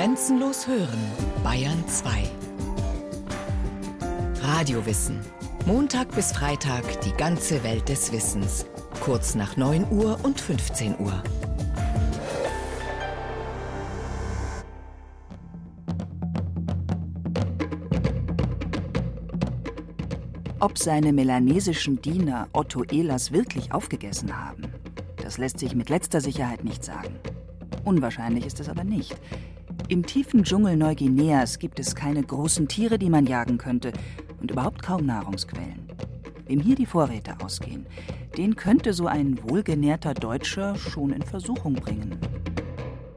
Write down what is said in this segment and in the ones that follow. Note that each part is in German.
Grenzenlos hören, Bayern 2. Radiowissen. Montag bis Freitag die ganze Welt des Wissens. Kurz nach 9 Uhr und 15 Uhr. Ob seine melanesischen Diener Otto Ehlers wirklich aufgegessen haben, das lässt sich mit letzter Sicherheit nicht sagen. Unwahrscheinlich ist es aber nicht. Im tiefen Dschungel Neuguineas gibt es keine großen Tiere, die man jagen könnte und überhaupt kaum Nahrungsquellen. Wem hier die Vorräte ausgehen, den könnte so ein wohlgenährter Deutscher schon in Versuchung bringen.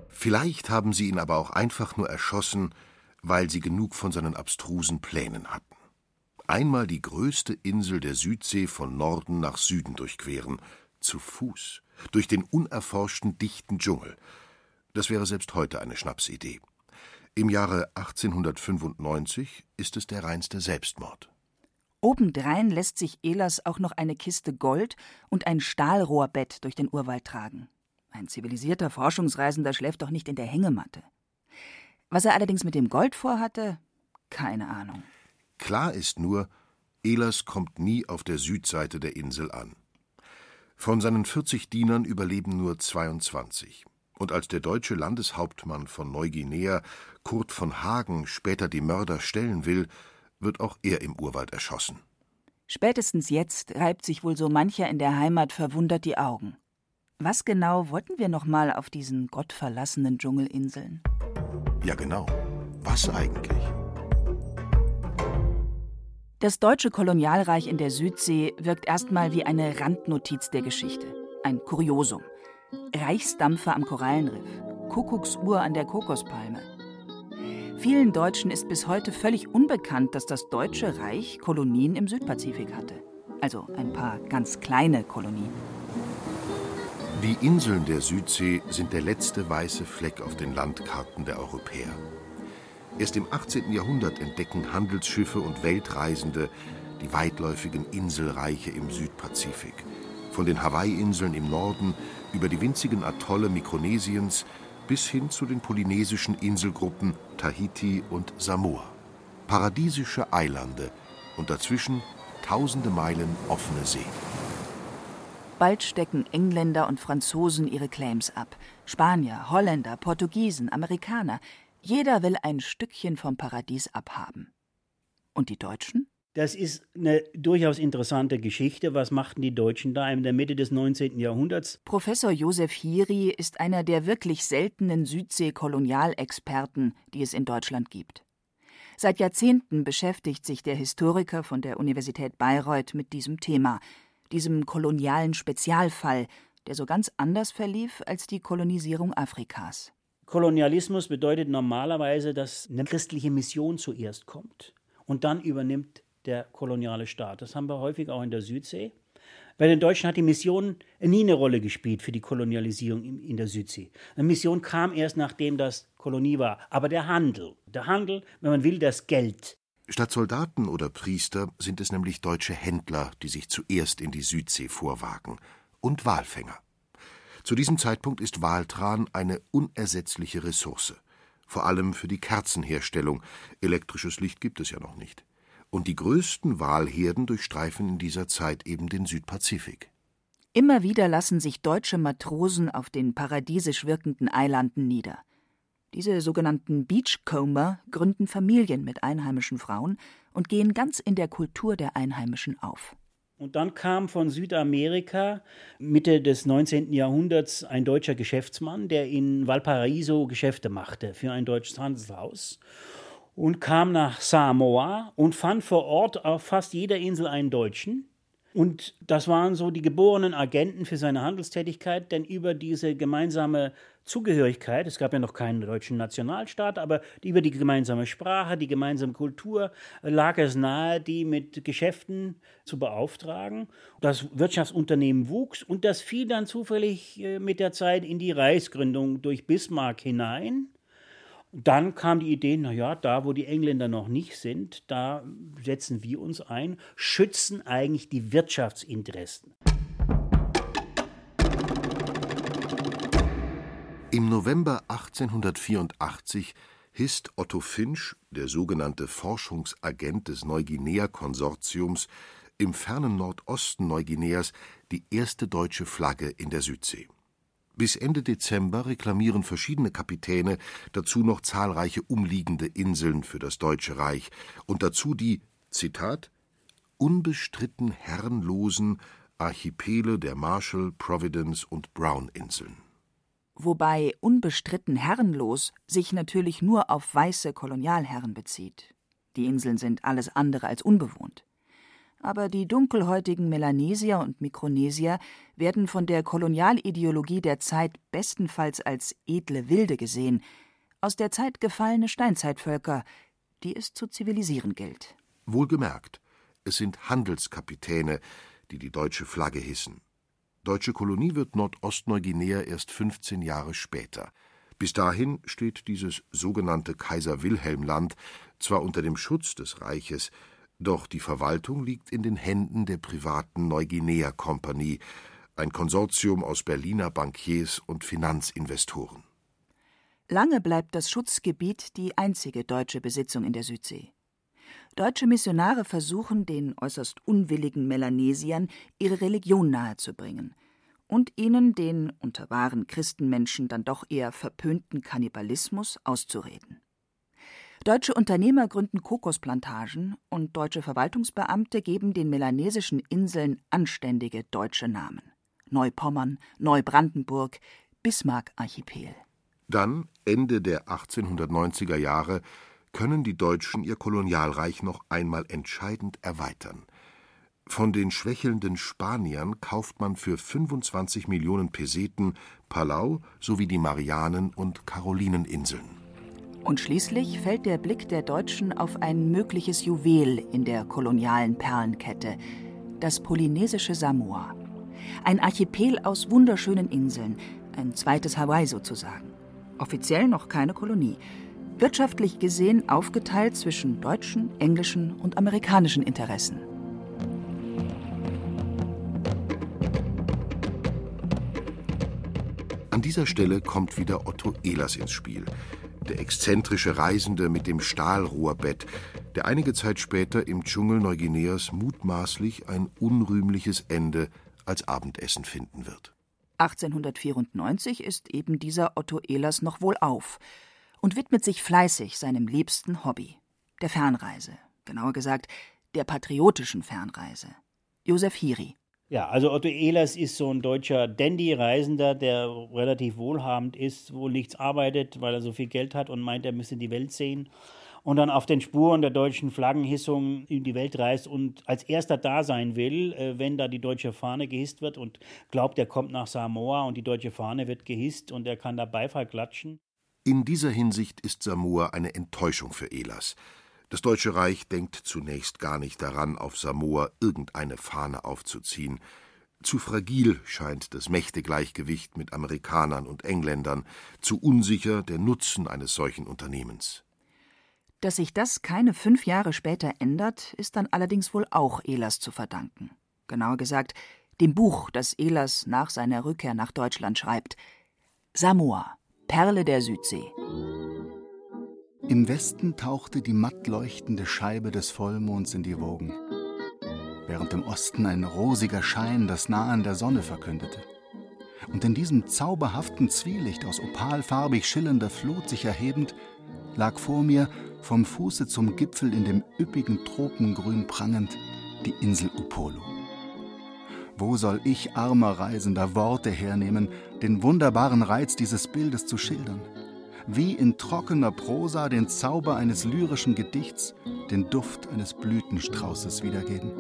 Vielleicht haben sie ihn aber auch einfach nur erschossen, weil sie genug von seinen abstrusen Plänen hatten. Einmal die größte Insel der Südsee von Norden nach Süden durchqueren, zu Fuß, durch den unerforschten dichten Dschungel. Das wäre selbst heute eine Schnapsidee. Im Jahre 1895 ist es der reinste Selbstmord. Obendrein lässt sich Ehlers auch noch eine Kiste Gold und ein Stahlrohrbett durch den Urwald tragen. Ein zivilisierter Forschungsreisender schläft doch nicht in der Hängematte. Was er allerdings mit dem Gold vorhatte, keine Ahnung. Klar ist nur, Ehlers kommt nie auf der Südseite der Insel an. Von seinen 40 Dienern überleben nur 22. Und als der deutsche Landeshauptmann von Neuguinea, Kurt von Hagen, später die Mörder stellen will, wird auch er im Urwald erschossen. Spätestens jetzt reibt sich wohl so mancher in der Heimat verwundert die Augen. Was genau wollten wir noch mal auf diesen gottverlassenen Dschungelinseln? Ja, genau. Was eigentlich? Das deutsche Kolonialreich in der Südsee wirkt erstmal wie eine Randnotiz der Geschichte, ein Kuriosum. Reichsdampfer am Korallenriff, Kuckucksuhr an der Kokospalme. Vielen Deutschen ist bis heute völlig unbekannt, dass das Deutsche Reich Kolonien im Südpazifik hatte. Also ein paar ganz kleine Kolonien. Die Inseln der Südsee sind der letzte weiße Fleck auf den Landkarten der Europäer. Erst im 18. Jahrhundert entdecken Handelsschiffe und Weltreisende die weitläufigen Inselreiche im Südpazifik. Von den Hawaii-Inseln im Norden über die winzigen Atolle Mikronesiens bis hin zu den polynesischen Inselgruppen Tahiti und Samoa. Paradiesische Eilande und dazwischen tausende Meilen offene See. Bald stecken Engländer und Franzosen ihre Claims ab. Spanier, Holländer, Portugiesen, Amerikaner. Jeder will ein Stückchen vom Paradies abhaben. Und die Deutschen? Das ist eine durchaus interessante Geschichte. Was machten die Deutschen da in der Mitte des 19. Jahrhunderts? Professor Josef Hiri ist einer der wirklich seltenen Südsee-Kolonialexperten, die es in Deutschland gibt. Seit Jahrzehnten beschäftigt sich der Historiker von der Universität Bayreuth mit diesem Thema, diesem kolonialen Spezialfall, der so ganz anders verlief als die Kolonisierung Afrikas. Kolonialismus bedeutet normalerweise, dass eine christliche Mission zuerst kommt und dann übernimmt der koloniale Staat. Das haben wir häufig auch in der Südsee. Bei den Deutschen hat die Mission nie eine Rolle gespielt für die Kolonialisierung in der Südsee. Eine Mission kam erst nachdem das Kolonie war. Aber der Handel, der Handel, wenn man will, das Geld. Statt Soldaten oder Priester sind es nämlich deutsche Händler, die sich zuerst in die Südsee vorwagen. Und Walfänger. Zu diesem Zeitpunkt ist Waltran eine unersetzliche Ressource. Vor allem für die Kerzenherstellung. Elektrisches Licht gibt es ja noch nicht. Und die größten Walherden durchstreifen in dieser Zeit eben den Südpazifik. Immer wieder lassen sich deutsche Matrosen auf den paradiesisch wirkenden Eilanden nieder. Diese sogenannten Beachcomber gründen Familien mit einheimischen Frauen und gehen ganz in der Kultur der Einheimischen auf. Und dann kam von Südamerika Mitte des 19. Jahrhunderts ein deutscher Geschäftsmann, der in Valparaiso Geschäfte machte für ein deutsches Handelshaus und kam nach Samoa und fand vor Ort auf fast jeder Insel einen Deutschen und das waren so die geborenen Agenten für seine Handelstätigkeit, denn über diese gemeinsame Zugehörigkeit, es gab ja noch keinen deutschen Nationalstaat, aber über die gemeinsame Sprache, die gemeinsame Kultur lag es nahe, die mit Geschäften zu beauftragen. Das Wirtschaftsunternehmen wuchs und das fiel dann zufällig äh, mit der Zeit in die Reichsgründung durch Bismarck hinein. Dann kam die Idee, naja, da wo die Engländer noch nicht sind, da setzen wir uns ein, schützen eigentlich die Wirtschaftsinteressen. Im November 1884 hisst Otto Finsch, der sogenannte Forschungsagent des Neuguinea-Konsortiums, im fernen Nordosten Neuguineas die erste deutsche Flagge in der Südsee. Bis Ende Dezember reklamieren verschiedene Kapitäne dazu noch zahlreiche umliegende Inseln für das Deutsche Reich und dazu die Zitat unbestritten herrenlosen Archipele der Marshall, Providence und Brown-Inseln wobei unbestritten herrenlos sich natürlich nur auf weiße Kolonialherren bezieht. Die Inseln sind alles andere als unbewohnt. Aber die dunkelhäutigen Melanesier und Mikronesier werden von der Kolonialideologie der Zeit bestenfalls als edle Wilde gesehen, aus der Zeit gefallene Steinzeitvölker, die es zu zivilisieren gilt. Wohlgemerkt, es sind Handelskapitäne, die die deutsche Flagge hissen. Deutsche Kolonie wird Nordostneuguinea erst 15 Jahre später. Bis dahin steht dieses sogenannte Kaiser-Wilhelm-Land zwar unter dem Schutz des Reiches, doch die Verwaltung liegt in den Händen der privaten Neuguinea-Kompanie, ein Konsortium aus Berliner Bankiers und Finanzinvestoren. Lange bleibt das Schutzgebiet die einzige deutsche Besitzung in der Südsee. Deutsche Missionare versuchen, den äußerst unwilligen Melanesiern ihre Religion nahezubringen und ihnen den unter wahren Christenmenschen dann doch eher verpönten Kannibalismus auszureden. Deutsche Unternehmer gründen Kokosplantagen und deutsche Verwaltungsbeamte geben den melanesischen Inseln anständige deutsche Namen. Neupommern, Neubrandenburg, Bismarck-Archipel. Dann, Ende der 1890er Jahre, können die Deutschen ihr Kolonialreich noch einmal entscheidend erweitern. Von den schwächelnden Spaniern kauft man für 25 Millionen Peseten Palau sowie die Marianen- und Karolineninseln. Und schließlich fällt der Blick der Deutschen auf ein mögliches Juwel in der kolonialen Perlenkette, das polynesische Samoa. Ein Archipel aus wunderschönen Inseln, ein zweites Hawaii sozusagen. Offiziell noch keine Kolonie, wirtschaftlich gesehen aufgeteilt zwischen deutschen, englischen und amerikanischen Interessen. An dieser Stelle kommt wieder Otto Ehlers ins Spiel, der exzentrische Reisende mit dem Stahlrohrbett, der einige Zeit später im Dschungel Neuguineas mutmaßlich ein unrühmliches Ende als Abendessen finden wird. 1894 ist eben dieser Otto Ehlers noch wohl auf und widmet sich fleißig seinem liebsten Hobby, der Fernreise, genauer gesagt der patriotischen Fernreise. Josef Hiri. Ja, also Otto Ehlers ist so ein deutscher Dandy-Reisender, der relativ wohlhabend ist, wohl nichts arbeitet, weil er so viel Geld hat und meint, er müsse die Welt sehen. Und dann auf den Spuren der deutschen Flaggenhissung in die Welt reist und als erster da sein will, äh, wenn da die deutsche Fahne gehisst wird und glaubt, er kommt nach Samoa und die deutsche Fahne wird gehisst und er kann da Beifall klatschen. In dieser Hinsicht ist Samoa eine Enttäuschung für Elas. Das Deutsche Reich denkt zunächst gar nicht daran, auf Samoa irgendeine Fahne aufzuziehen. Zu fragil scheint das Mächtegleichgewicht mit Amerikanern und Engländern, zu unsicher der Nutzen eines solchen Unternehmens. Dass sich das keine fünf Jahre später ändert, ist dann allerdings wohl auch Elas zu verdanken. Genauer gesagt, dem Buch, das Elas nach seiner Rückkehr nach Deutschland schreibt. Samoa, Perle der Südsee. Im Westen tauchte die matt leuchtende Scheibe des Vollmonds in die Wogen, während im Osten ein rosiger Schein das Nahen der Sonne verkündete. Und in diesem zauberhaften Zwielicht aus opalfarbig schillernder Flut sich erhebend, lag vor mir, vom Fuße zum Gipfel in dem üppigen Tropengrün prangend, die Insel Upolu. Wo soll ich, armer Reisender, Worte hernehmen, den wunderbaren Reiz dieses Bildes zu schildern? Wie in trockener Prosa den Zauber eines lyrischen Gedichts, den Duft eines Blütenstraußes wiedergeben?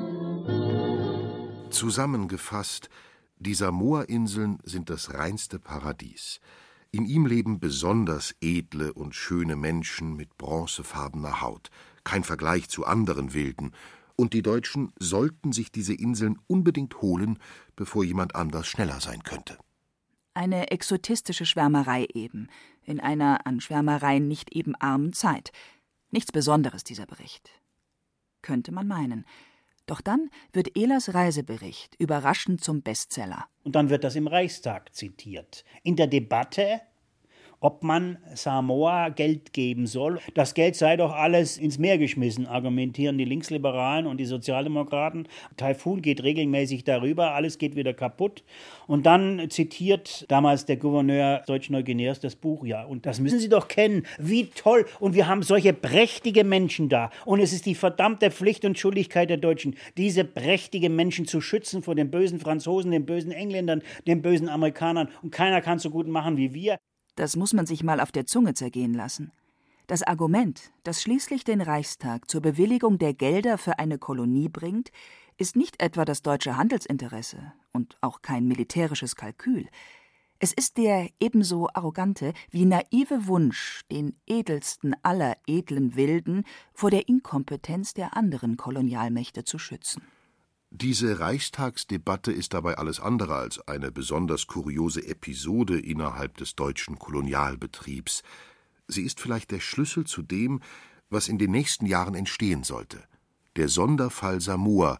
Zusammengefasst, die Samoa-Inseln sind das reinste Paradies. In ihm leben besonders edle und schöne Menschen mit bronzefarbener Haut, kein Vergleich zu anderen Wilden, und die Deutschen sollten sich diese Inseln unbedingt holen, bevor jemand anders schneller sein könnte. Eine exotistische Schwärmerei eben, in einer an Schwärmereien nicht eben armen Zeit. Nichts Besonderes, dieser Bericht. Könnte man meinen. Doch dann wird Ehlers Reisebericht überraschend zum Bestseller. Und dann wird das im Reichstag zitiert. In der Debatte ob man Samoa Geld geben soll. Das Geld sei doch alles ins Meer geschmissen, argumentieren die Linksliberalen und die Sozialdemokraten. Taifun geht regelmäßig darüber, alles geht wieder kaputt. Und dann zitiert damals der Gouverneur Deutsch-Neuguineas das Buch, ja, und das müssen Sie doch kennen, wie toll. Und wir haben solche prächtige Menschen da. Und es ist die verdammte Pflicht und Schuldigkeit der Deutschen, diese prächtigen Menschen zu schützen vor den bösen Franzosen, den bösen Engländern, den bösen Amerikanern. Und keiner kann so gut machen wie wir. Das muss man sich mal auf der Zunge zergehen lassen. Das Argument, das schließlich den Reichstag zur Bewilligung der Gelder für eine Kolonie bringt, ist nicht etwa das deutsche Handelsinteresse und auch kein militärisches Kalkül. Es ist der ebenso arrogante wie naive Wunsch, den edelsten aller edlen Wilden vor der Inkompetenz der anderen Kolonialmächte zu schützen. Diese Reichstagsdebatte ist dabei alles andere als eine besonders kuriose Episode innerhalb des deutschen Kolonialbetriebs. Sie ist vielleicht der Schlüssel zu dem, was in den nächsten Jahren entstehen sollte. Der Sonderfall Samoa,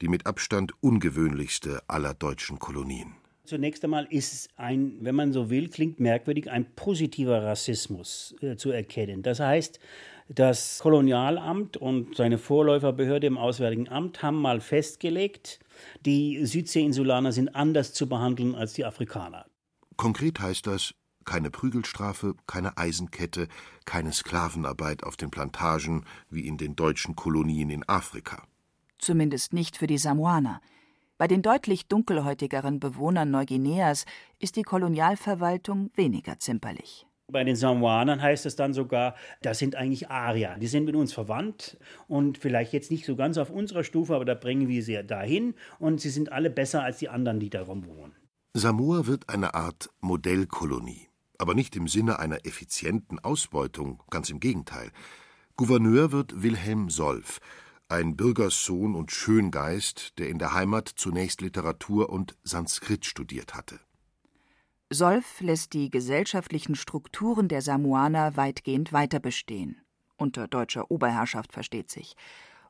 die mit Abstand ungewöhnlichste aller deutschen Kolonien. Zunächst einmal ist es ein, wenn man so will, klingt merkwürdig, ein positiver Rassismus äh, zu erkennen. Das heißt, das Kolonialamt und seine Vorläuferbehörde im Auswärtigen Amt haben mal festgelegt, die Südseeinsulaner sind anders zu behandeln als die Afrikaner. Konkret heißt das keine Prügelstrafe, keine Eisenkette, keine Sklavenarbeit auf den Plantagen wie in den deutschen Kolonien in Afrika. Zumindest nicht für die Samoaner. Bei den deutlich dunkelhäutigeren Bewohnern Neuguineas ist die Kolonialverwaltung weniger zimperlich. Bei den Samoanern heißt es dann sogar, das sind eigentlich Arier. Die sind mit uns verwandt und vielleicht jetzt nicht so ganz auf unserer Stufe, aber da bringen wir sie dahin und sie sind alle besser als die anderen, die darum wohnen. Samoa wird eine Art Modellkolonie, aber nicht im Sinne einer effizienten Ausbeutung, ganz im Gegenteil. Gouverneur wird Wilhelm Solf, ein Bürgerssohn und Schöngeist, der in der Heimat zunächst Literatur und Sanskrit studiert hatte. Solf lässt die gesellschaftlichen Strukturen der Samoaner weitgehend weiterbestehen, unter deutscher Oberherrschaft versteht sich,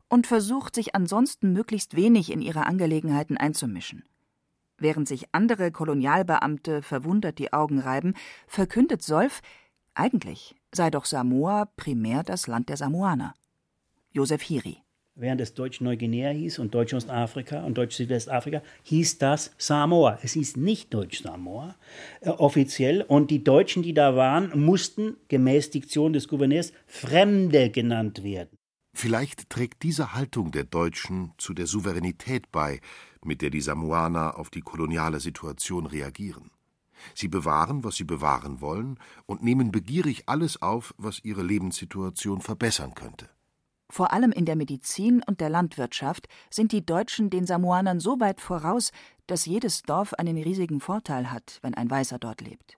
und versucht sich ansonsten möglichst wenig in ihre Angelegenheiten einzumischen. Während sich andere Kolonialbeamte verwundert die Augen reiben, verkündet Solf, eigentlich sei doch Samoa primär das Land der Samoaner. Josef Hiri während es Deutsch-Neuguinea hieß und Deutsch-Ostafrika und Deutsch-Südwestafrika, hieß das Samoa. Es hieß nicht Deutsch-Samoa äh, offiziell. Und die Deutschen, die da waren, mussten gemäß Diktion des Gouverneurs Fremde genannt werden. Vielleicht trägt diese Haltung der Deutschen zu der Souveränität bei, mit der die Samoaner auf die koloniale Situation reagieren. Sie bewahren, was sie bewahren wollen, und nehmen begierig alles auf, was ihre Lebenssituation verbessern könnte. Vor allem in der Medizin und der Landwirtschaft sind die Deutschen den Samoanern so weit voraus, dass jedes Dorf einen riesigen Vorteil hat, wenn ein Weißer dort lebt.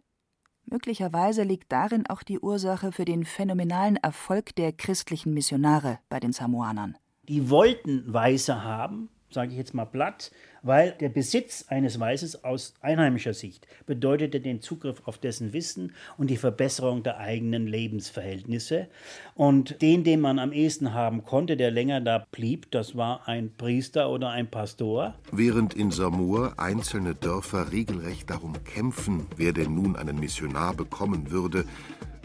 Möglicherweise liegt darin auch die Ursache für den phänomenalen Erfolg der christlichen Missionare bei den Samoanern. Die wollten Weiße haben, sage ich jetzt mal platt, weil der Besitz eines Weißes aus einheimischer Sicht bedeutete den Zugriff auf dessen Wissen und die Verbesserung der eigenen Lebensverhältnisse. Und den, den man am ehesten haben konnte, der länger da blieb, das war ein Priester oder ein Pastor. Während in Samoa einzelne Dörfer regelrecht darum kämpfen, wer denn nun einen Missionar bekommen würde,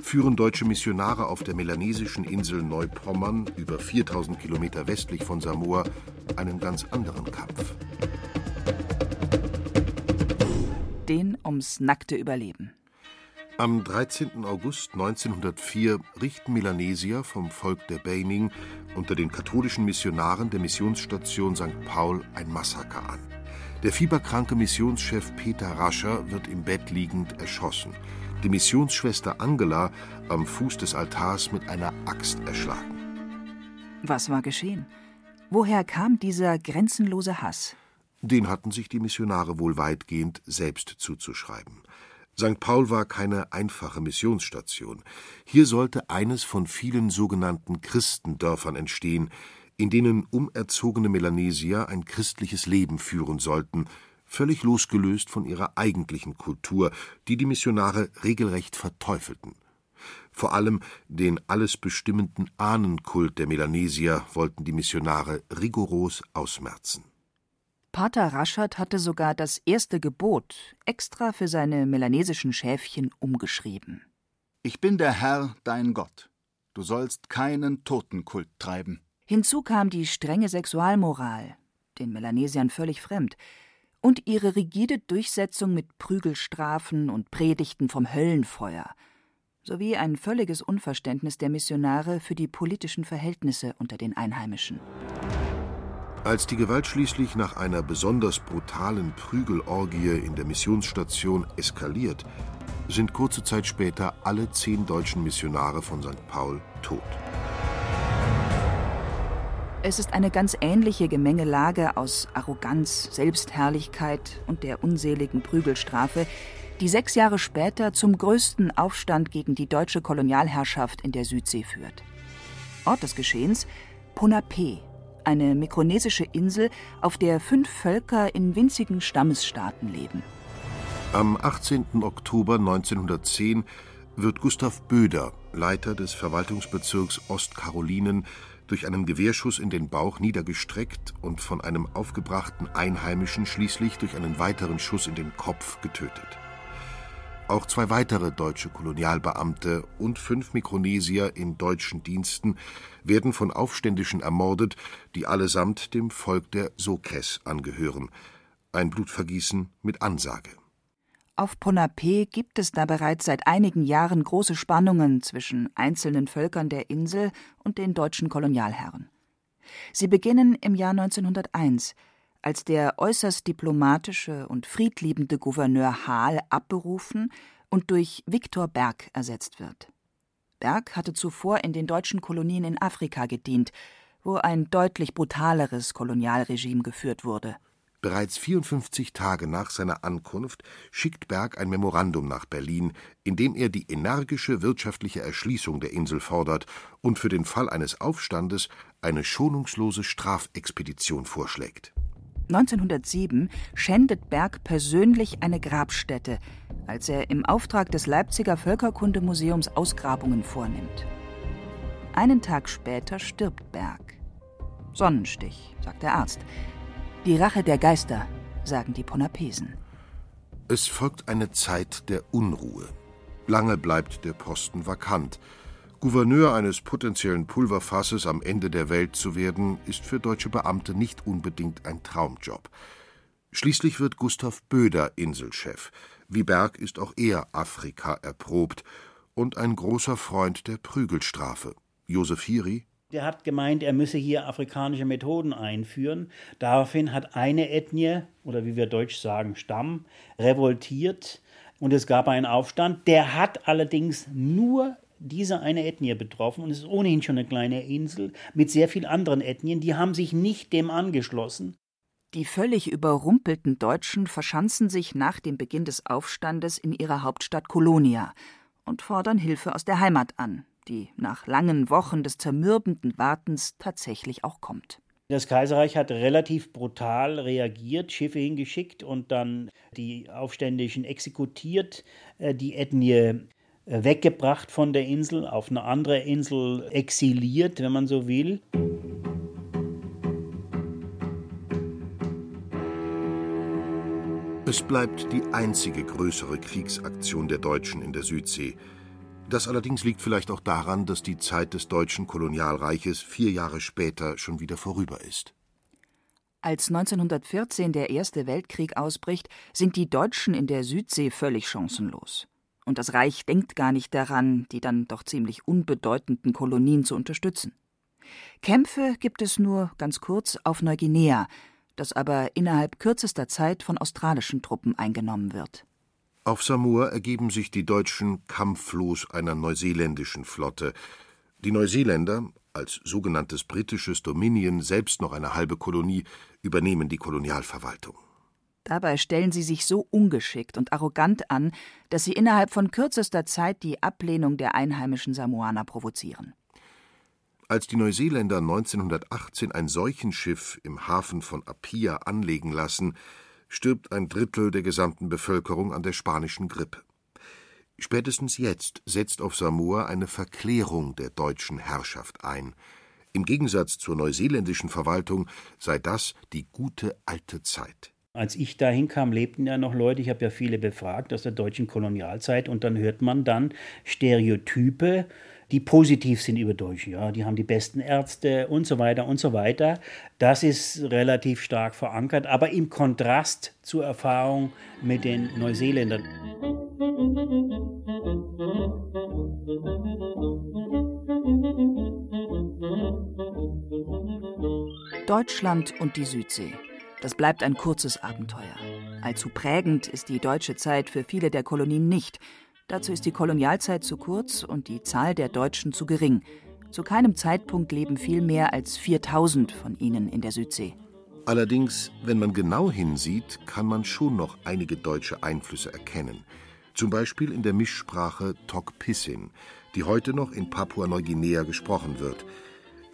führen deutsche Missionare auf der melanesischen Insel Neupommern, über 4000 Kilometer westlich von Samoa, einen ganz anderen Kampf. Den ums nackte Überleben. Am 13. August 1904 richten Melanesier vom Volk der Beining unter den katholischen Missionaren der Missionsstation St. Paul ein Massaker an. Der fieberkranke Missionschef Peter Rascher wird im Bett liegend erschossen die Missionsschwester Angela am Fuß des Altars mit einer Axt erschlagen. Was war geschehen? Woher kam dieser grenzenlose Hass? Den hatten sich die Missionare wohl weitgehend selbst zuzuschreiben. St. Paul war keine einfache Missionsstation. Hier sollte eines von vielen sogenannten Christendörfern entstehen, in denen umerzogene Melanesier ein christliches Leben führen sollten, völlig losgelöst von ihrer eigentlichen Kultur, die die Missionare regelrecht verteufelten. Vor allem den alles bestimmenden Ahnenkult der Melanesier wollten die Missionare rigoros ausmerzen. Pater Raschert hatte sogar das erste Gebot extra für seine melanesischen Schäfchen umgeschrieben. Ich bin der Herr, dein Gott. Du sollst keinen Totenkult treiben. Hinzu kam die strenge Sexualmoral, den Melanesiern völlig fremd, und ihre rigide Durchsetzung mit Prügelstrafen und Predigten vom Höllenfeuer, sowie ein völliges Unverständnis der Missionare für die politischen Verhältnisse unter den Einheimischen. Als die Gewalt schließlich nach einer besonders brutalen Prügelorgie in der Missionsstation eskaliert, sind kurze Zeit später alle zehn deutschen Missionare von St. Paul tot. Es ist eine ganz ähnliche Gemengelage aus Arroganz, Selbstherrlichkeit und der unseligen Prügelstrafe, die sechs Jahre später zum größten Aufstand gegen die deutsche Kolonialherrschaft in der Südsee führt. Ort des Geschehens Ponape, eine mikronesische Insel, auf der fünf Völker in winzigen Stammesstaaten leben. Am 18. Oktober 1910 wird Gustav Böder, Leiter des Verwaltungsbezirks Ostkarolinen, durch einen Gewehrschuss in den Bauch niedergestreckt und von einem aufgebrachten Einheimischen schließlich durch einen weiteren Schuss in den Kopf getötet. Auch zwei weitere deutsche Kolonialbeamte und fünf Mikronesier in deutschen Diensten werden von Aufständischen ermordet, die allesamt dem Volk der Sokes angehören. Ein Blutvergießen mit Ansage. Auf Ponape gibt es da bereits seit einigen Jahren große Spannungen zwischen einzelnen Völkern der Insel und den deutschen Kolonialherren. Sie beginnen im Jahr 1901, als der äußerst diplomatische und friedliebende Gouverneur Hahl abberufen und durch Viktor Berg ersetzt wird. Berg hatte zuvor in den deutschen Kolonien in Afrika gedient, wo ein deutlich brutaleres Kolonialregime geführt wurde. Bereits 54 Tage nach seiner Ankunft schickt Berg ein Memorandum nach Berlin, in dem er die energische wirtschaftliche Erschließung der Insel fordert und für den Fall eines Aufstandes eine schonungslose Strafexpedition vorschlägt. 1907 schändet Berg persönlich eine Grabstätte, als er im Auftrag des Leipziger Völkerkundemuseums Ausgrabungen vornimmt. Einen Tag später stirbt Berg. Sonnenstich, sagt der Arzt. Die Rache der Geister, sagen die Ponapesen. Es folgt eine Zeit der Unruhe. Lange bleibt der Posten vakant. Gouverneur eines potenziellen Pulverfasses am Ende der Welt zu werden, ist für deutsche Beamte nicht unbedingt ein Traumjob. Schließlich wird Gustav Böder Inselchef. Wie Berg ist auch er Afrika erprobt und ein großer Freund der Prügelstrafe. Josef Hiri der hat gemeint, er müsse hier afrikanische Methoden einführen. Daraufhin hat eine Ethnie, oder wie wir Deutsch sagen, Stamm, revoltiert und es gab einen Aufstand. Der hat allerdings nur diese eine Ethnie betroffen und es ist ohnehin schon eine kleine Insel mit sehr vielen anderen Ethnien, die haben sich nicht dem angeschlossen. Die völlig überrumpelten Deutschen verschanzen sich nach dem Beginn des Aufstandes in ihrer Hauptstadt Kolonia und fordern Hilfe aus der Heimat an, die nach langen Wochen des zermürbenden Wartens tatsächlich auch kommt. Das Kaiserreich hat relativ brutal reagiert, Schiffe hingeschickt und dann die Aufständischen exekutiert, äh, die Ethnie äh, weggebracht von der Insel, auf eine andere Insel exiliert, wenn man so will. Es bleibt die einzige größere Kriegsaktion der Deutschen in der Südsee. Das allerdings liegt vielleicht auch daran, dass die Zeit des deutschen Kolonialreiches vier Jahre später schon wieder vorüber ist. Als 1914 der Erste Weltkrieg ausbricht, sind die Deutschen in der Südsee völlig chancenlos. Und das Reich denkt gar nicht daran, die dann doch ziemlich unbedeutenden Kolonien zu unterstützen. Kämpfe gibt es nur ganz kurz auf Neuguinea, das aber innerhalb kürzester Zeit von australischen Truppen eingenommen wird. Auf Samoa ergeben sich die Deutschen kampflos einer neuseeländischen Flotte. Die Neuseeländer, als sogenanntes britisches Dominion selbst noch eine halbe Kolonie, übernehmen die Kolonialverwaltung. Dabei stellen sie sich so ungeschickt und arrogant an, dass sie innerhalb von kürzester Zeit die Ablehnung der einheimischen Samoaner provozieren. Als die Neuseeländer 1918 ein Seuchenschiff im Hafen von Apia anlegen lassen, stirbt ein Drittel der gesamten Bevölkerung an der spanischen Grippe. Spätestens jetzt setzt auf Samoa eine Verklärung der deutschen Herrschaft ein. Im Gegensatz zur neuseeländischen Verwaltung sei das die gute alte Zeit. Als ich da hinkam, lebten ja noch Leute, ich habe ja viele befragt aus der deutschen Kolonialzeit und dann hört man dann Stereotype, die positiv sind über Deutsche. Ja, die haben die besten Ärzte und so weiter und so weiter. Das ist relativ stark verankert, aber im Kontrast zur Erfahrung mit den Neuseeländern. Deutschland und die Südsee. Das bleibt ein kurzes Abenteuer. Allzu prägend ist die deutsche Zeit für viele der Kolonien nicht. Dazu ist die Kolonialzeit zu kurz und die Zahl der Deutschen zu gering. Zu keinem Zeitpunkt leben viel mehr als 4000 von ihnen in der Südsee. Allerdings, wenn man genau hinsieht, kann man schon noch einige deutsche Einflüsse erkennen. Zum Beispiel in der Mischsprache Tok Pisin, die heute noch in Papua-Neuguinea gesprochen wird –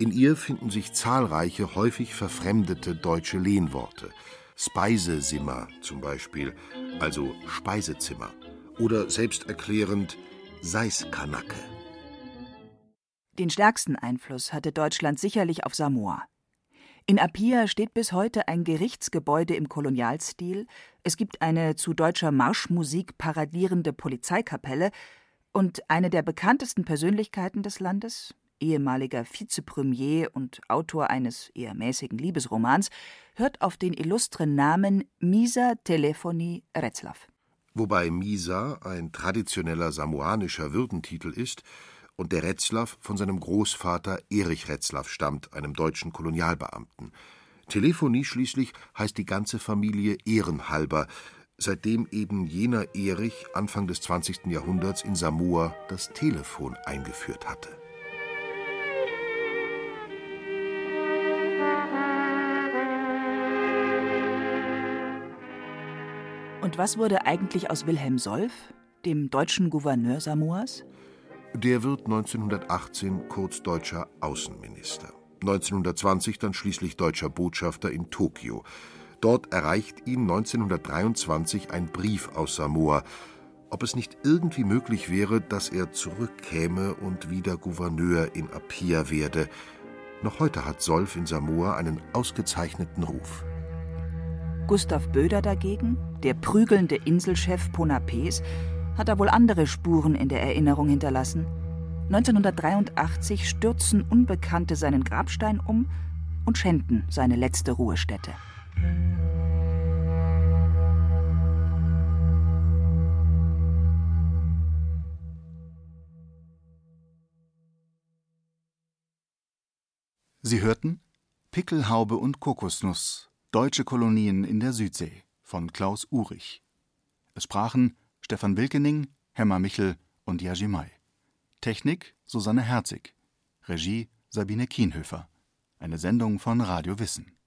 in ihr finden sich zahlreiche, häufig verfremdete deutsche Lehnworte. Speisesimmer zum Beispiel, also Speisezimmer. Oder selbsterklärend Seiskanacke. Den stärksten Einfluss hatte Deutschland sicherlich auf Samoa. In Apia steht bis heute ein Gerichtsgebäude im Kolonialstil, es gibt eine zu deutscher Marschmusik paradierende Polizeikapelle und eine der bekanntesten Persönlichkeiten des Landes, ehemaliger Vizepremier und Autor eines eher mäßigen Liebesromans, hört auf den illustren Namen Misa Telefoni Retzlaff. Wobei Misa ein traditioneller samoanischer Würdentitel ist und der Retzlaff von seinem Großvater Erich Retzlaff stammt, einem deutschen Kolonialbeamten. Telefonie schließlich heißt die ganze Familie ehrenhalber, seitdem eben jener Erich Anfang des 20. Jahrhunderts in Samoa das Telefon eingeführt hatte. Und was wurde eigentlich aus Wilhelm Solf, dem deutschen Gouverneur Samoas? Der wird 1918 kurz deutscher Außenminister. 1920 dann schließlich deutscher Botschafter in Tokio. Dort erreicht ihn 1923 ein Brief aus Samoa, ob es nicht irgendwie möglich wäre, dass er zurückkäme und wieder Gouverneur in Apia werde. Noch heute hat Solf in Samoa einen ausgezeichneten Ruf. Gustav Böder dagegen, der prügelnde Inselchef Ponapes, hat da wohl andere Spuren in der Erinnerung hinterlassen. 1983 stürzen Unbekannte seinen Grabstein um und schänden seine letzte Ruhestätte. Sie hörten Pickelhaube und Kokosnuss Deutsche Kolonien in der Südsee von Klaus Uhrig. Es sprachen Stefan Wilkening, Hemmer Michel und Yajimai. Technik Susanne Herzig. Regie Sabine Kienhöfer. Eine Sendung von Radio Wissen